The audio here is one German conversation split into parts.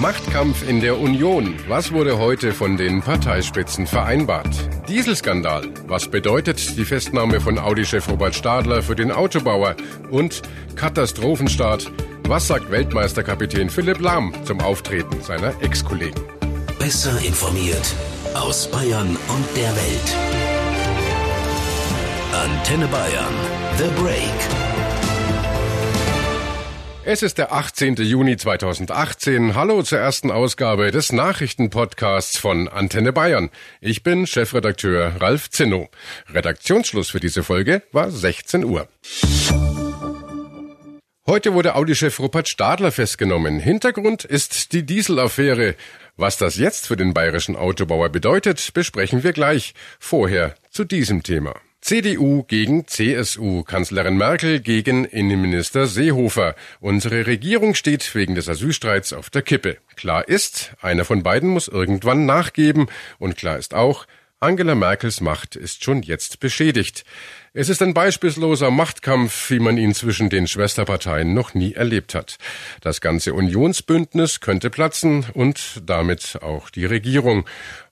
Machtkampf in der Union. Was wurde heute von den Parteispitzen vereinbart? Dieselskandal. Was bedeutet die Festnahme von Audi-Chef Robert Stadler für den Autobauer? Und Katastrophenstart. Was sagt Weltmeisterkapitän Philipp Lahm zum Auftreten seiner Ex-Kollegen? Besser informiert aus Bayern und der Welt. Antenne Bayern. The Break. Es ist der 18. Juni 2018. Hallo zur ersten Ausgabe des Nachrichtenpodcasts von Antenne Bayern. Ich bin Chefredakteur Ralf Zinno. Redaktionsschluss für diese Folge war 16 Uhr. Heute wurde Audi-Chef Rupert Stadler festgenommen. Hintergrund ist die Dieselaffäre. Was das jetzt für den bayerischen Autobauer bedeutet, besprechen wir gleich. Vorher zu diesem Thema. CDU gegen CSU, Kanzlerin Merkel gegen Innenminister Seehofer. Unsere Regierung steht wegen des Asylstreits auf der Kippe. Klar ist, einer von beiden muss irgendwann nachgeben. Und klar ist auch, Angela Merkels Macht ist schon jetzt beschädigt. Es ist ein beispielloser Machtkampf, wie man ihn zwischen den Schwesterparteien noch nie erlebt hat. Das ganze Unionsbündnis könnte platzen und damit auch die Regierung.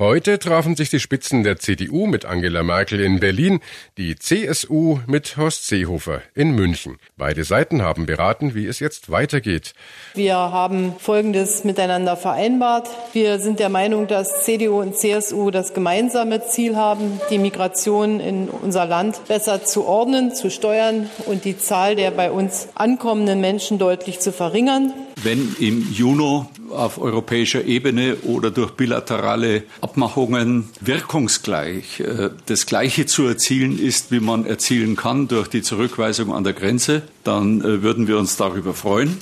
Heute trafen sich die Spitzen der CDU mit Angela Merkel in Berlin, die CSU mit Horst Seehofer in München. Beide Seiten haben beraten, wie es jetzt weitergeht. Wir haben Folgendes miteinander vereinbart. Wir sind der Meinung, dass CDU und CSU das gemeinsame Ziel haben, die Migration in unser Land besser zu ordnen, zu steuern und die Zahl der bei uns ankommenden Menschen deutlich zu verringern. Wenn im Juni auf europäischer Ebene oder durch bilaterale Abmachungen wirkungsgleich äh, das Gleiche zu erzielen ist, wie man erzielen kann durch die Zurückweisung an der Grenze, dann äh, würden wir uns darüber freuen.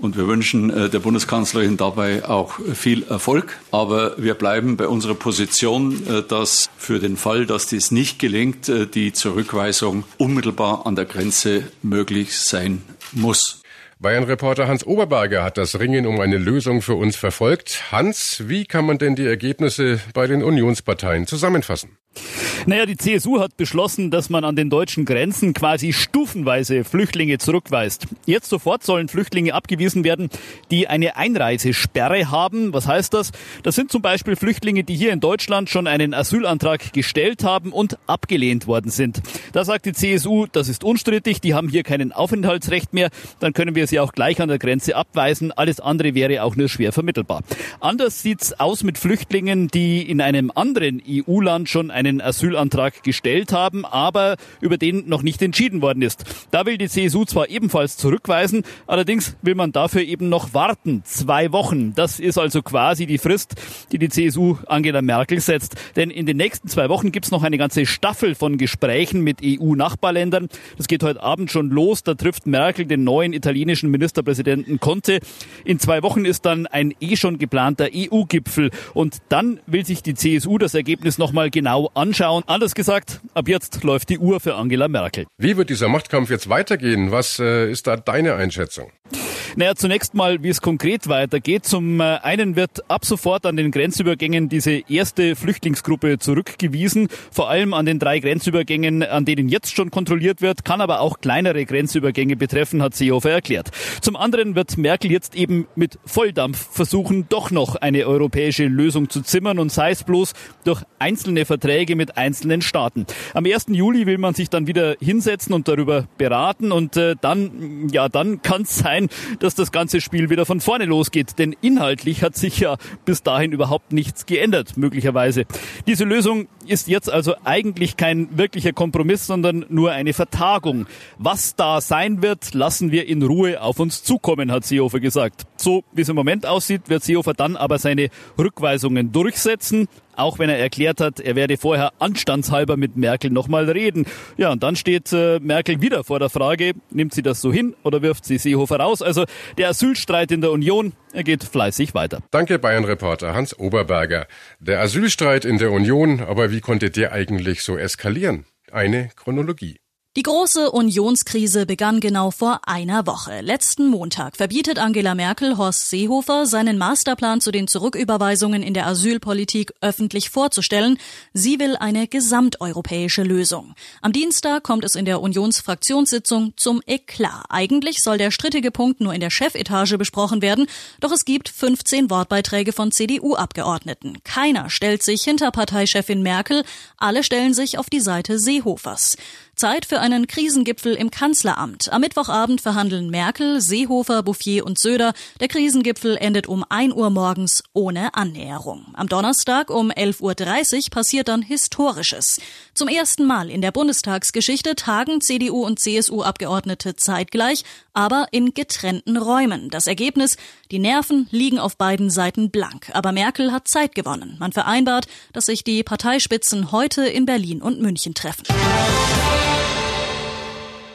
Und wir wünschen äh, der Bundeskanzlerin dabei auch viel Erfolg. Aber wir bleiben bei unserer Position, dass für den Fall, dass dies nicht gelingt, die Zurückweisung unmittelbar an der Grenze möglich sein muss. Bayern-Reporter Hans Oberberger hat das Ringen um eine Lösung für uns verfolgt. Hans, wie kann man denn die Ergebnisse bei den Unionsparteien zusammenfassen? Naja, die CSU hat beschlossen, dass man an den deutschen Grenzen quasi stufenweise Flüchtlinge zurückweist. Jetzt sofort sollen Flüchtlinge abgewiesen werden, die eine Einreisesperre haben. Was heißt das? Das sind zum Beispiel Flüchtlinge, die hier in Deutschland schon einen Asylantrag gestellt haben und abgelehnt worden sind. Da sagt die CSU, das ist unstrittig, die haben hier keinen Aufenthaltsrecht mehr, dann können wir sie auch gleich an der Grenze abweisen. Alles andere wäre auch nur schwer vermittelbar. Anders sieht's aus mit Flüchtlingen, die in einem anderen EU-Land schon einen Asylantrag gestellt haben, aber über den noch nicht entschieden worden ist. Da will die CSU zwar ebenfalls zurückweisen, allerdings will man dafür eben noch warten. Zwei Wochen. Das ist also quasi die Frist, die die CSU Angela Merkel setzt. Denn in den nächsten zwei Wochen gibt's noch eine ganze Staffel von Gesprächen mit EU-Nachbarländern. Das geht heute Abend schon los. Da trifft Merkel den neuen italienischen Ministerpräsidenten Conte. In zwei Wochen ist dann ein eh schon geplanter EU-Gipfel. Und dann will sich die CSU das Ergebnis nochmal genau anschauen. Anders gesagt, ab jetzt läuft die Uhr für Angela Merkel. Wie wird dieser Machtkampf jetzt weitergehen? Was äh, ist da deine Einschätzung? Naja, zunächst mal, wie es konkret weitergeht. Zum äh, einen wird ab sofort an den Grenzübergängen diese erste Flüchtlingsgruppe zurückgewiesen. Vor allem an den drei Grenzübergängen, an denen jetzt schon kontrolliert wird, kann aber auch kleinere Grenzübergänge betreffen, hat Seehofer erklärt. Zum anderen wird Merkel jetzt eben mit Volldampf versuchen, doch noch eine europäische Lösung zu zimmern und sei es bloß durch einzelne Verträge mit einzelnen Staaten. Am 1. Juli will man sich dann wieder hinsetzen und darüber beraten und äh, dann, ja, dann kann es sein, dass das ganze Spiel wieder von vorne losgeht. Denn inhaltlich hat sich ja bis dahin überhaupt nichts geändert, möglicherweise. Diese Lösung ist jetzt also eigentlich kein wirklicher Kompromiss, sondern nur eine Vertagung. Was da sein wird, lassen wir in Ruhe auf uns zukommen, hat Seehofer gesagt. So wie es im Moment aussieht, wird Seehofer dann aber seine Rückweisungen durchsetzen auch wenn er erklärt hat, er werde vorher anstandshalber mit Merkel nochmal reden. Ja, und dann steht äh, Merkel wieder vor der Frage, nimmt sie das so hin oder wirft sie Seehofer raus? Also der Asylstreit in der Union, er geht fleißig weiter. Danke Bayern-Reporter Hans Oberberger. Der Asylstreit in der Union, aber wie konnte der eigentlich so eskalieren? Eine Chronologie. Die große Unionskrise begann genau vor einer Woche. Letzten Montag verbietet Angela Merkel Horst Seehofer, seinen Masterplan zu den Zurücküberweisungen in der Asylpolitik öffentlich vorzustellen. Sie will eine gesamteuropäische Lösung. Am Dienstag kommt es in der Unionsfraktionssitzung zum Eklat. Eigentlich soll der strittige Punkt nur in der Chefetage besprochen werden, doch es gibt 15 Wortbeiträge von CDU-Abgeordneten. Keiner stellt sich hinter Parteichefin Merkel, alle stellen sich auf die Seite Seehofers. Zeit für einen Krisengipfel im Kanzleramt. Am Mittwochabend verhandeln Merkel, Seehofer, Bouffier und Söder. Der Krisengipfel endet um 1 Uhr morgens ohne Annäherung. Am Donnerstag um 11.30 Uhr passiert dann Historisches. Zum ersten Mal in der Bundestagsgeschichte tagen CDU und CSU-Abgeordnete zeitgleich, aber in getrennten Räumen. Das Ergebnis, die Nerven liegen auf beiden Seiten blank. Aber Merkel hat Zeit gewonnen. Man vereinbart, dass sich die Parteispitzen heute in Berlin und München treffen.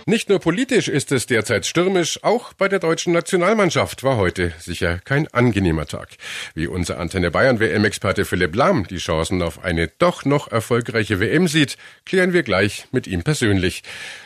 Nicht nur politisch ist es derzeit stürmisch, auch bei der deutschen Nationalmannschaft war heute sicher kein angenehmer Tag. Wie unser Antenne Bayern WM-Experte Philipp Lahm die Chancen auf eine doch noch erfolgreiche WM sieht, klären wir gleich mit ihm persönlich.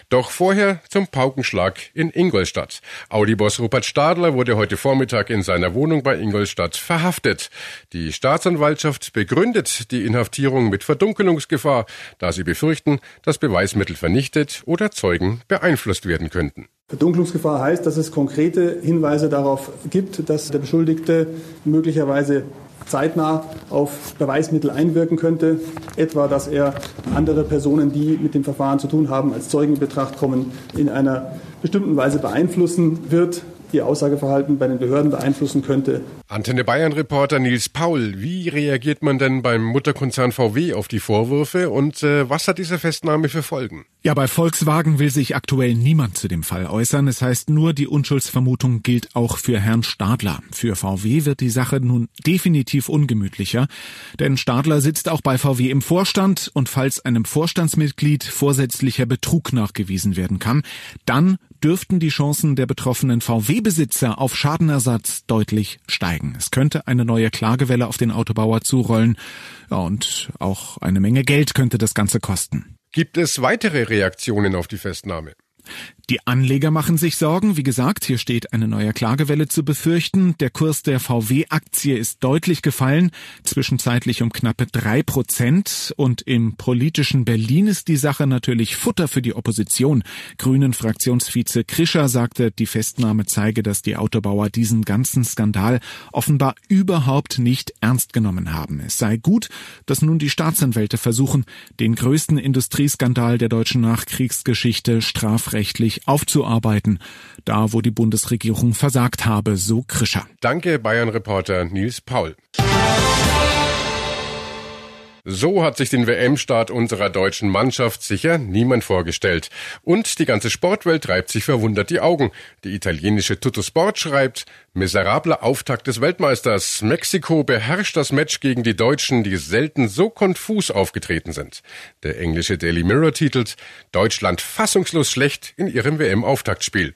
Doch vorher zum Paukenschlag in Ingolstadt. Audi-Boss Rupert Stadler wurde heute Vormittag in seiner Wohnung bei Ingolstadt verhaftet. Die Staatsanwaltschaft begründet die Inhaftierung mit Verdunkelungsgefahr, da sie befürchten, dass Beweismittel vernichtet oder Zeugen beeinflusst werden könnten. Verdunklungsgefahr heißt, dass es konkrete Hinweise darauf gibt, dass der Beschuldigte möglicherweise zeitnah auf Beweismittel einwirken könnte, etwa dass er andere Personen, die mit dem Verfahren zu tun haben, als Zeugen in Betracht kommen, in einer bestimmten Weise beeinflussen wird, ihr Aussageverhalten bei den Behörden beeinflussen könnte. Antenne Bayern Reporter Nils Paul, wie reagiert man denn beim Mutterkonzern VW auf die Vorwürfe und äh, was hat diese Festnahme für Folgen? Ja, bei Volkswagen will sich aktuell niemand zu dem Fall äußern. Es heißt nur, die Unschuldsvermutung gilt auch für Herrn Stadler. Für VW wird die Sache nun definitiv ungemütlicher, denn Stadler sitzt auch bei VW im Vorstand und falls einem Vorstandsmitglied vorsätzlicher Betrug nachgewiesen werden kann, dann dürften die Chancen der betroffenen VW-Besitzer auf Schadenersatz deutlich steigen. Es könnte eine neue Klagewelle auf den Autobauer zurollen. Und auch eine Menge Geld könnte das Ganze kosten. Gibt es weitere Reaktionen auf die Festnahme? Die Anleger machen sich Sorgen. Wie gesagt, hier steht eine neue Klagewelle zu befürchten. Der Kurs der VW-Aktie ist deutlich gefallen, zwischenzeitlich um knappe drei Prozent. Und im politischen Berlin ist die Sache natürlich Futter für die Opposition. Grünen Fraktionsvize Krischer sagte, die Festnahme zeige, dass die Autobauer diesen ganzen Skandal offenbar überhaupt nicht ernst genommen haben. Es sei gut, dass nun die Staatsanwälte versuchen, den größten Industrieskandal der deutschen Nachkriegsgeschichte strafrechtlich aufzuarbeiten, da wo die Bundesregierung versagt habe, so Krischer. Danke, Bayern-Reporter Nils Paul. So hat sich den WM-Start unserer deutschen Mannschaft sicher niemand vorgestellt. Und die ganze Sportwelt treibt sich verwundert die Augen. Die italienische Tutto Sport schreibt, miserabler Auftakt des Weltmeisters. Mexiko beherrscht das Match gegen die Deutschen, die selten so konfus aufgetreten sind. Der englische Daily Mirror titelt, Deutschland fassungslos schlecht in ihrem WM-Auftaktspiel.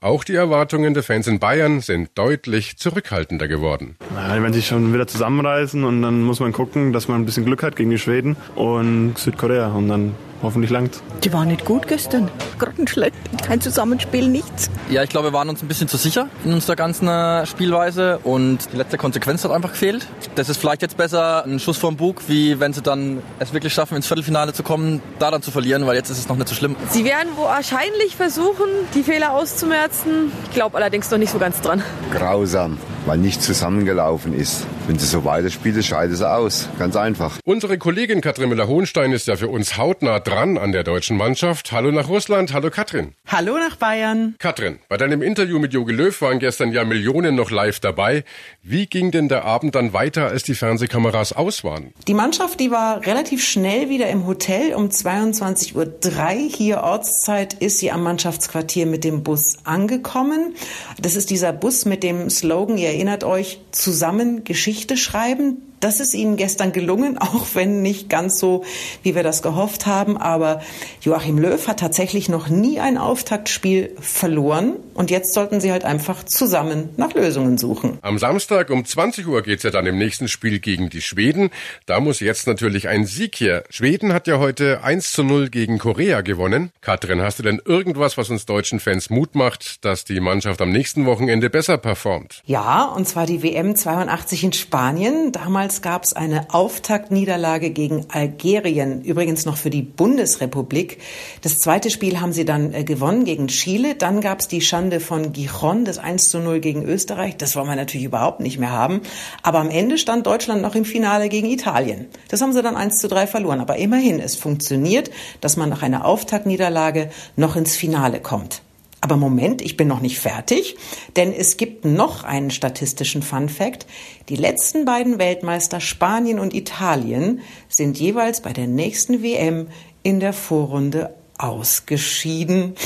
Auch die Erwartungen der Fans in Bayern sind deutlich zurückhaltender geworden. Wenn sie schon wieder zusammenreißen und dann muss man gucken, dass man ein bisschen Glück hat gegen die Schweden und Südkorea und dann hoffentlich langt. Die waren nicht gut gestern. Grottenschlecht. Kein Zusammenspiel, nichts. Ja, ich glaube, wir waren uns ein bisschen zu sicher in unserer ganzen äh, Spielweise und die letzte Konsequenz hat einfach gefehlt. Das ist vielleicht jetzt besser ein Schuss vom Bug, wie wenn sie dann es wirklich schaffen, ins Viertelfinale zu kommen, da dann zu verlieren, weil jetzt ist es noch nicht so schlimm. Sie werden wahrscheinlich versuchen, die Fehler auszumerzen. Ich glaube allerdings noch nicht so ganz dran. Grausam weil nicht zusammengelaufen ist. Wenn sie so weiterspielt, scheidet sie aus. Ganz einfach. Unsere Kollegin Katrin Müller-Hohenstein ist ja für uns hautnah dran an der deutschen Mannschaft. Hallo nach Russland. Hallo Katrin. Hallo nach Bayern. Katrin, bei deinem Interview mit Jogi Löw waren gestern ja Millionen noch live dabei. Wie ging denn der Abend dann weiter, als die Fernsehkameras aus waren? Die Mannschaft, die war relativ schnell wieder im Hotel. Um 22.03 Uhr hier Ortszeit ist sie am Mannschaftsquartier mit dem Bus angekommen. Das ist dieser Bus mit dem Slogan, ihr erinnert euch, zusammen Geschichte schreiben. Das ist ihnen gestern gelungen, auch wenn nicht ganz so, wie wir das gehofft haben. Aber Joachim Löw hat tatsächlich noch nie ein Auftaktspiel verloren. Und jetzt sollten sie halt einfach zusammen nach Lösungen suchen. Am Samstag um 20 Uhr geht's ja dann im nächsten Spiel gegen die Schweden. Da muss jetzt natürlich ein Sieg her. Schweden hat ja heute 1 zu 0 gegen Korea gewonnen. Katrin, hast du denn irgendwas, was uns deutschen Fans Mut macht, dass die Mannschaft am nächsten Wochenende besser performt? Ja, und zwar die WM 82 in Spanien. Damals gab es eine Auftaktniederlage gegen Algerien, übrigens noch für die Bundesrepublik. Das zweite Spiel haben sie dann äh, gewonnen gegen Chile. Dann gab es die Schande von Gijon, das 1 zu 0 gegen Österreich. Das wollen wir natürlich überhaupt nicht mehr haben. Aber am Ende stand Deutschland noch im Finale gegen Italien. Das haben sie dann 1 zu 3 verloren. Aber immerhin, es funktioniert, dass man nach einer Auftaktniederlage noch ins Finale kommt. Aber Moment, ich bin noch nicht fertig, denn es gibt noch einen statistischen Fun Fact. Die letzten beiden Weltmeister Spanien und Italien sind jeweils bei der nächsten WM in der Vorrunde ausgeschieden.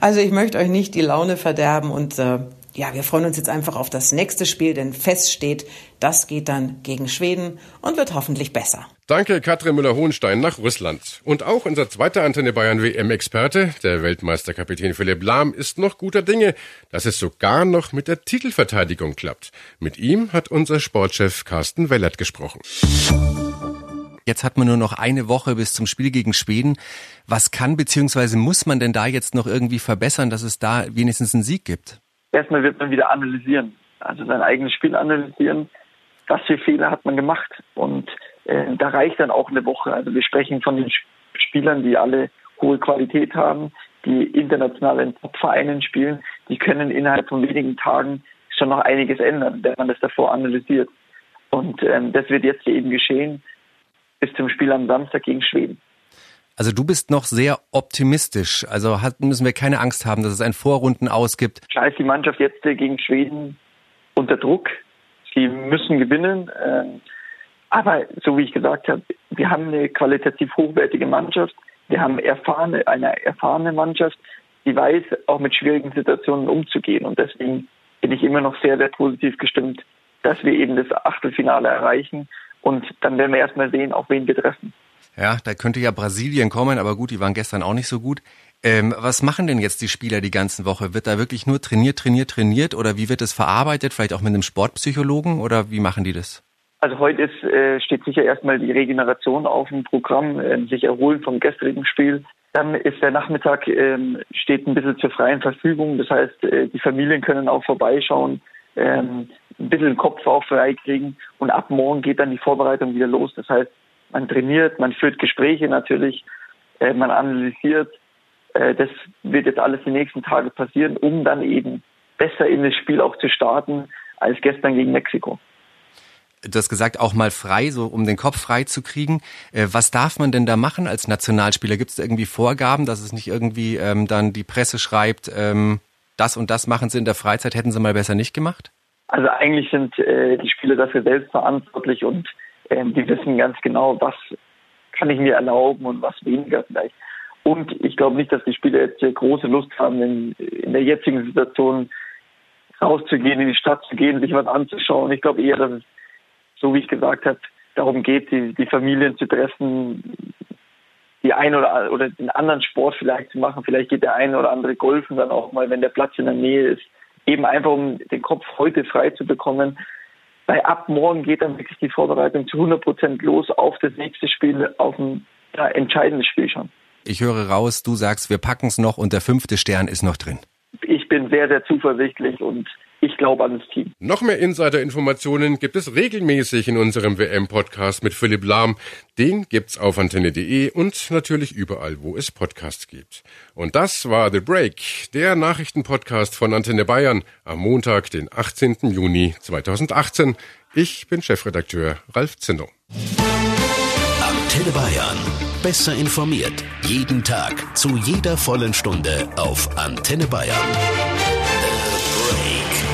Also ich möchte euch nicht die Laune verderben und äh, ja, wir freuen uns jetzt einfach auf das nächste Spiel, denn fest steht, das geht dann gegen Schweden und wird hoffentlich besser. Danke, Katrin Müller-Hohenstein nach Russland. Und auch unser zweiter Antenne Bayern WM-Experte, der Weltmeisterkapitän Philipp Lahm, ist noch guter Dinge, dass es sogar noch mit der Titelverteidigung klappt. Mit ihm hat unser Sportchef Carsten Wellert gesprochen. Jetzt hat man nur noch eine Woche bis zum Spiel gegen Schweden. Was kann bzw. muss man denn da jetzt noch irgendwie verbessern, dass es da wenigstens einen Sieg gibt? Erstmal wird man wieder analysieren, also sein eigenes Spiel analysieren. Was für Fehler hat man gemacht? Und äh, da reicht dann auch eine Woche. Also wir sprechen von den Spielern, die alle hohe Qualität haben, die international in Top-Vereinen spielen. Die können innerhalb von wenigen Tagen schon noch einiges ändern, wenn man das davor analysiert. Und ähm, das wird jetzt eben geschehen bis zum Spiel am Samstag gegen Schweden. Also du bist noch sehr optimistisch. Also hat, müssen wir keine Angst haben, dass es ein Vorrunden ausgibt. Klar ist die Mannschaft jetzt gegen Schweden unter Druck. Sie müssen gewinnen. Ähm, aber so wie ich gesagt habe, wir haben eine qualitativ hochwertige Mannschaft. Wir haben erfahrene, eine erfahrene Mannschaft, die weiß, auch mit schwierigen Situationen umzugehen. Und deswegen bin ich immer noch sehr, sehr positiv gestimmt, dass wir eben das Achtelfinale erreichen. Und dann werden wir erstmal sehen, auf wen wir treffen. Ja, da könnte ja Brasilien kommen, aber gut, die waren gestern auch nicht so gut. Ähm, was machen denn jetzt die Spieler die ganze Woche? Wird da wirklich nur trainiert, trainiert, trainiert oder wie wird es verarbeitet? Vielleicht auch mit einem Sportpsychologen oder wie machen die das? Also heute ist, äh, steht sicher erstmal die Regeneration auf dem Programm, äh, sich erholen vom gestrigen Spiel. Dann ist der Nachmittag äh, steht ein bisschen zur freien Verfügung. Das heißt, äh, die Familien können auch vorbeischauen, ähm, ein bisschen den Kopf auch freikriegen und ab morgen geht dann die Vorbereitung wieder los. Das heißt, man trainiert, man führt Gespräche natürlich, äh, man analysiert. Äh, das wird jetzt alles die nächsten Tage passieren, um dann eben besser in das Spiel auch zu starten als gestern gegen Mexiko. Du hast gesagt, auch mal frei, so um den Kopf frei zu kriegen. Äh, was darf man denn da machen als Nationalspieler? Gibt es irgendwie Vorgaben, dass es nicht irgendwie ähm, dann die Presse schreibt, ähm, das und das machen sie in der Freizeit, hätten sie mal besser nicht gemacht? Also eigentlich sind äh, die Spieler dafür selbst verantwortlich und ähm, die wissen ganz genau, was kann ich mir erlauben und was weniger vielleicht. Und ich glaube nicht, dass die Spieler jetzt große Lust haben, in, in der jetzigen Situation rauszugehen, in die Stadt zu gehen, sich was anzuschauen. Ich glaube eher, dass es, so wie ich gesagt habe, darum geht, die, die Familien zu treffen, die ein oder oder den anderen Sport vielleicht zu machen. Vielleicht geht der eine oder andere golfen dann auch mal, wenn der Platz in der Nähe ist. Eben einfach, um den Kopf heute frei zu bekommen weil ab morgen geht dann wirklich die Vorbereitung zu 100 Prozent los auf das nächste Spiel, auf ein ja, entscheidendes Spiel schon. Ich höre raus, du sagst, wir packen es noch und der fünfte Stern ist noch drin. Ich bin sehr, sehr zuversichtlich und ich glaube an das Team. Noch mehr Insider-Informationen gibt es regelmäßig in unserem WM-Podcast mit Philipp Lahm. Den gibt's auf antenne.de und natürlich überall, wo es Podcasts gibt. Und das war The Break, der Nachrichtenpodcast von Antenne Bayern am Montag, den 18. Juni 2018. Ich bin Chefredakteur Ralf Zinno. Antenne Bayern. Besser informiert. Jeden Tag. Zu jeder vollen Stunde auf Antenne Bayern.